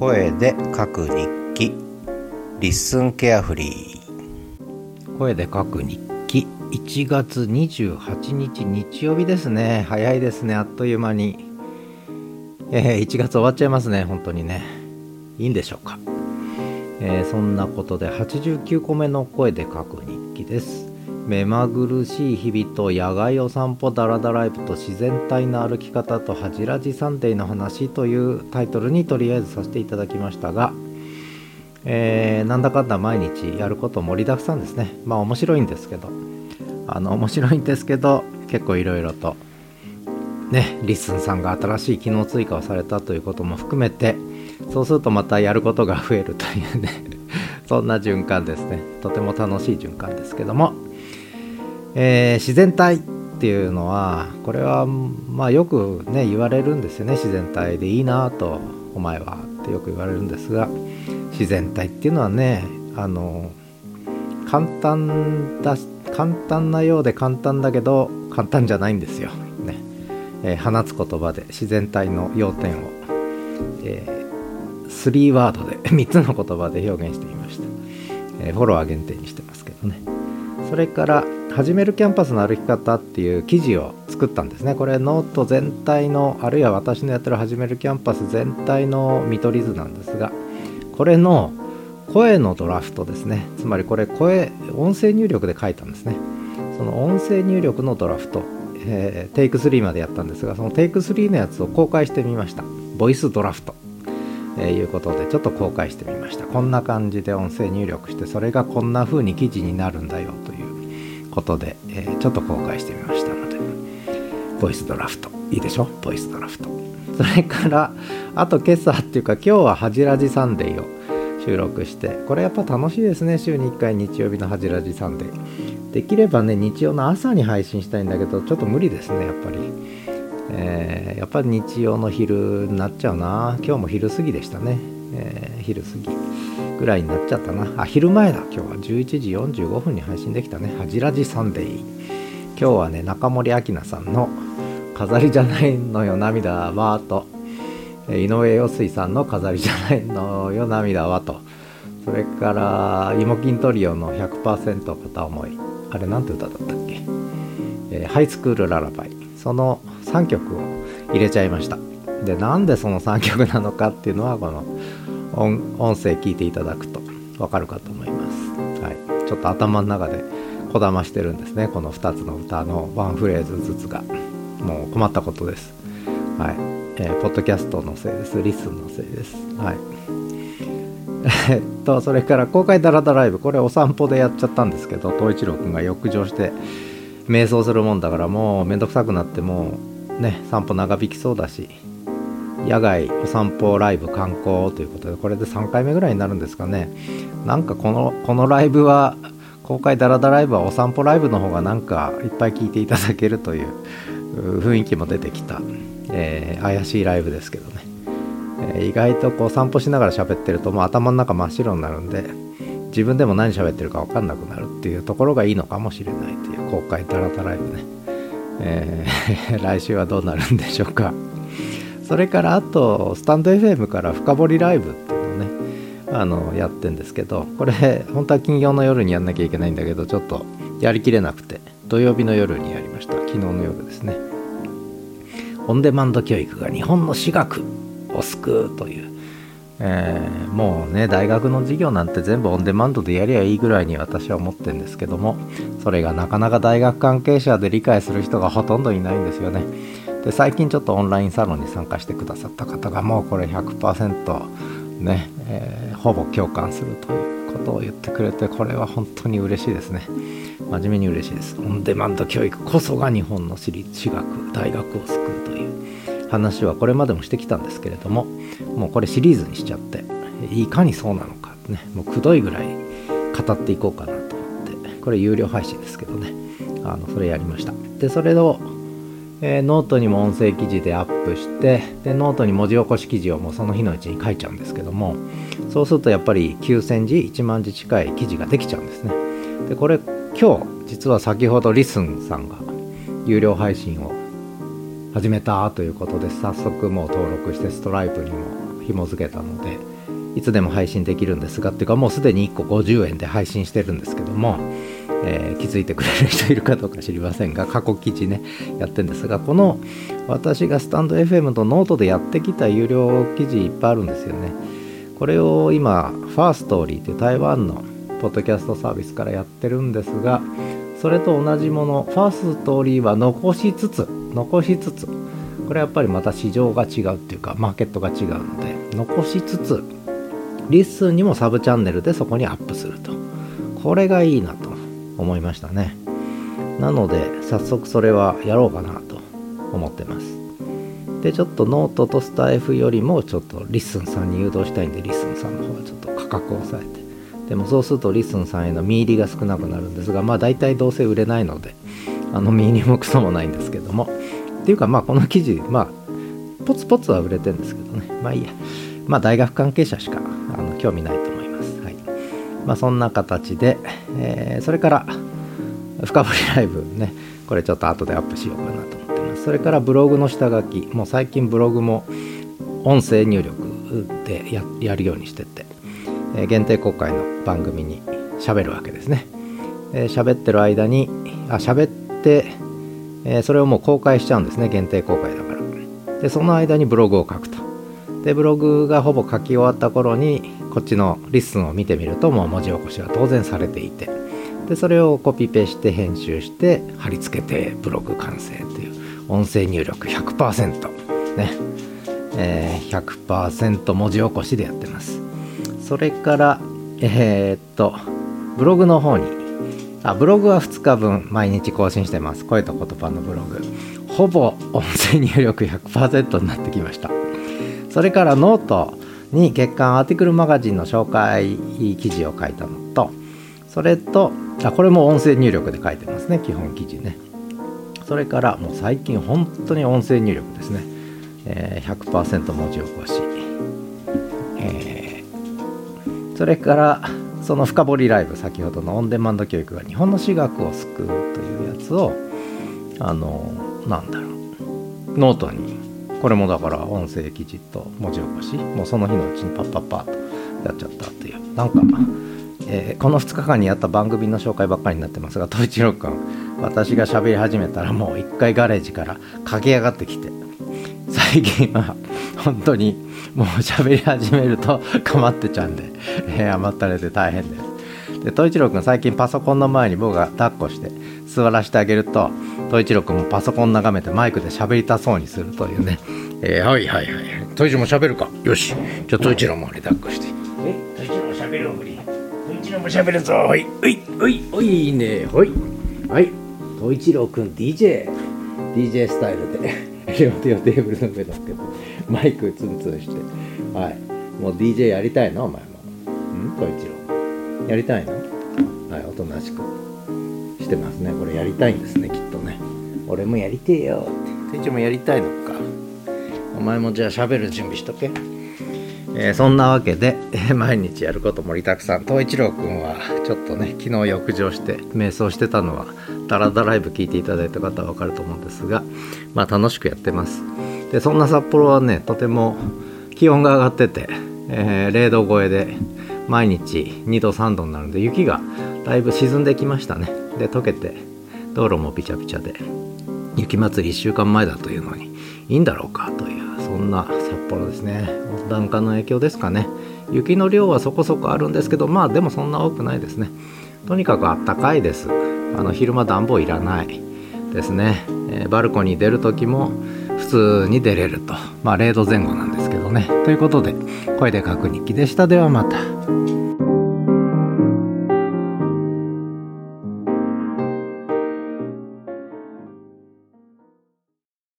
声で書く日記。 LISTEN carefree 声で書く日記。1月28日日曜日ですね。早いですね。あっという間に。えー、1月終わっちゃいますね。本当にね。いいんでしょうか、えー、そんなことで89個目の声で書く日記です。目まぐるしい日々と野外お散歩ダラダライブと自然体の歩き方とはじらじサンデーの話というタイトルにとりあえずさせていただきましたが、えー、なんだかんだ毎日やること盛りだくさんですね。まあ面白いんですけど。あの面白いんですけど結構いろいろとね LISTEN さんが新しい機能追加をされたということも含めてそうするとまたやることが増えるというねそんな循環ですね。とても楽しい循環ですけども。えー、自然体っていうのはこれはまあよくね言われるんですよね。自然体でいいなとお前はってよく言われるんですが。自然体っていうのはねあの簡単だ簡単なようで簡単だけど簡単じゃないんですよ、ね。えー、放つ言葉で自然体の要点を、えー、3ワードで 3つの言葉で表現してみました、えー、フォロワー限定にしてますけどね。それから始めるキャンパスの歩き方っていう記事を作ったんですね。これノート全体のあるいは私のやってる始めるキャンパス全体の見取り図なんですがこれの声のドラフトですね。つまりこれ声音声入力で書いたんですね。その音声入力のドラフト、えー、テイク3までやったんですがそのテイク3のやつを公開してみました。ボイスドラフト。えー、いうことでちょっと公開してみました。こんな感じで音声入力してそれがこんな風に記事になるんだよということで、え、ちょっと公開してみましたのでボイスドラフト。いいでしょ？ボイスドラフト。それからあと今朝っていうか今日ははじらじサンデーを収録してこれやっぱ楽しいですね。週に1回日曜日のはじらじサンデー。できればね日曜の朝に配信したいんだけどちょっと無理ですねやっぱり。えー、やっぱり日曜の昼になっちゃうな。今日も昼過ぎでしたね、えー、昼過ぎぐらいになっちゃったな。あ昼前だ。今日は。11時45分に配信できたね「はじらじサンデー」今日はね中森明菜さんの「飾りじゃないのよ涙は」と。井上陽水さんの「飾りじゃないのよ涙は」と。それからイモキントリオの100%片思い。あれなんて歌だったっけ、えー、ハイスクールララバイその3曲を入れちゃいました。でなんでその3曲なのかっていうのはこの音声聞いていただくと分かるかと思います、はい、ちょっと頭の中でこだましてるんですね。この2つの歌のワンフレーズずつが。もう困ったことです。はい、えー、ポッドキャストのせいです。リスンのせいです。はい。えっとそれから公開ダラダライブこれお散歩でやっちゃったんですけど東一郎くんが浴場して瞑想するもんだからもうめんどくさくなってもうね散歩長引きそうだし野外お散歩ライブ観光ということでこれで3回目ぐらいになるんですかね。なんかこのこのライブは公開ダラダライブはお散歩ライブの方がなんかいっぱい聞いていただけるという雰囲気も出てきた、えー、怪しいライブですけどね、え、意外とこう散歩しながら喋ってるともう頭の中真っ白になるんで自分でも何喋ってるか分かんなくなるっていうところがいいのかもしれないという公開タラタライブね、えー、来週はどうなるんでしょうか。それからあとスタンド FM から深掘りライブっていうのをねあのやってんですけどこれ本当は金曜の夜にやんなきゃいけないんだけどちょっとやりきれなくて土曜日の夜にやりました。昨日の夜ですね。オンデマンド教育が日本の私学。を救うという。えー、もうね大学の授業なんて全部オンデマンドでやりゃいいぐらいに私は思ってるんですけどもそれがなかなか大学関係者で理解する人がほとんどいないんですよね。で最近ちょっとオンラインサロンに参加してくださった方がもうこれ100%ね、えー、ほぼ共感するということを言ってくれてこれは本当に嬉しいですね。真面目に嬉しいです。オンデマンド教育こそが日本の私立私学大学を救うという。話はこれまでもしてきたんですけれどももうこれシリーズにしちゃっていかにそうなのかねもうくどいぐらい語っていこうかなと思ってこれ有料配信ですけどねあのそれやりました。でそれを、えー、ノートにも音声記事でアップしてでノートに文字起こし記事をもうその日のうちに書いちゃうんですけどもそうするとやっぱり9000字1万字近い記事ができちゃうんですね。でこれ今日実は先ほど LISTEN さんが有料配信を始めたということで早速もう登録してストライプにも紐付けたのでいつでも配信できるんですがっていうかもうすでに1個50円で配信してるんですけども、えー、気づいてくれる人いるかどうか知りませんが過去記事ねやってんですがこの私がスタンド FM とノートでやってきた有料記事いっぱいあるんですよね。これを今 Firstory という台湾のポッドキャストサービスからやってるんですがそれと同じもの。 Firstory は残しつつ残しつつこれはやっぱりまた市場が違うっていうかマーケットが違うので残しつつLISTEN にもサブチャンネルでそこにアップすると。これがいいなと思いましたね。なので早速それはやろうかなと思ってます。でちょっとノートとスタエフよりもちょっと LISTEN さんに誘導したいんで LISTEN さんの方はちょっと価格を抑えてでもそうすると LISTEN さんへの実入りが少なくなるんですがまあ大体どうせ売れないのであの実入りもクソもないんですけども。っていうかまあこの記事まあポツポツは売れてるんですけどね。まあいいや。まあ大学関係者しかあの興味ないと思います。はい。まあ、そんな形で、えー、それから深掘りライブね。これちょっと後でアップしようかなと思ってます。それからブログの下書き。もう最近ブログも音声入力でやるようにしてて、限定公開の番組に喋るわけですね。喋、えー、ってる間にあ喋って、え、それをもう公開しちゃうんですね。限定公開だから。でその間にブログを書くと。でブログがほぼ書き終わった頃にこっちの LISTEN を見てみるともう文字起こしは当然されていて。でそれをコピペして編集して貼り付けてブログ完成という音声入力100%ね、えー、100%文字起こしでやってます。それからえー、っとブログの方にあブログは2日分毎日更新してます。声と言葉のブログ。ほぼ音声入力100%になってきました。それからノートに月刊アーティクルマガジンの紹介記事を書いたのとそれとあこれも音声入力で書いてますね。基本記事ね。それからもう最近本当に音声入力ですね、えー、100%文字起こし、それからその深掘りライブ先ほどのオンデマンド教育が日本の私学を救うというやつをあのなんだろうノートにこれもだから音声記事と文字起こしもうその日のうちにパッパッパッとやっちゃったっていうなんか、えー、この2日間にやった番組の紹介ばっかりになってますが統一郎君私が喋り始めたらもう一回ガレージから 駆け上がってきて最近は本当にもう喋り始めると かまってちゃうんで、えー、甘ったれて大変です。で統一郎君最近パソコンの前に僕が抱っこして座らせてあげると統一郎君もパソコン眺めてマイクで喋りたそうにするというね、えー、はいはいはい統一郎も喋るか。よし。じゃあ統一郎も抱っこして。一郎も喋るぞ。おい。おい。おい。おい。いいね。ほい。はい。統一郎君 DJ DJ スタイルで。両手をテーブルの上だけどマイクツンツンして。はい。もう DJ やりたいの？お前も。ん？統一郎やりたいの？はい。おとなしく。してますね。これやりたいんですねきっとね。俺もやりてえよって。店長もやりたいのか。お前もじゃあ喋る準備しとけえー、そんなわけで、えー、毎日やること盛りだくさん。東一郎くんはちょっとね昨日浴場して瞑想してたのはダラダライブ聞いていただいた方は分かると思うんですがまあ楽しくやってます。でそんな札幌はねとても気温が上がってて、えー、0度超えで毎日2度3度になるんで雪がだいぶ沈んできましたね。で溶けて道路もびちゃびちゃで雪まつり1週間前だというのにいいんだろうかというそんな札幌ですね。暖化の影響ですかね。雪の量はそこそこあるんですけどまあでもそんな多くないですね。とにかくあったかいです。あの昼間暖房いらないですね、えー、バルコニー出る時も普通に出れると。まあ0度前後なんですけどね。ということで声で書く日記でした。ではまた。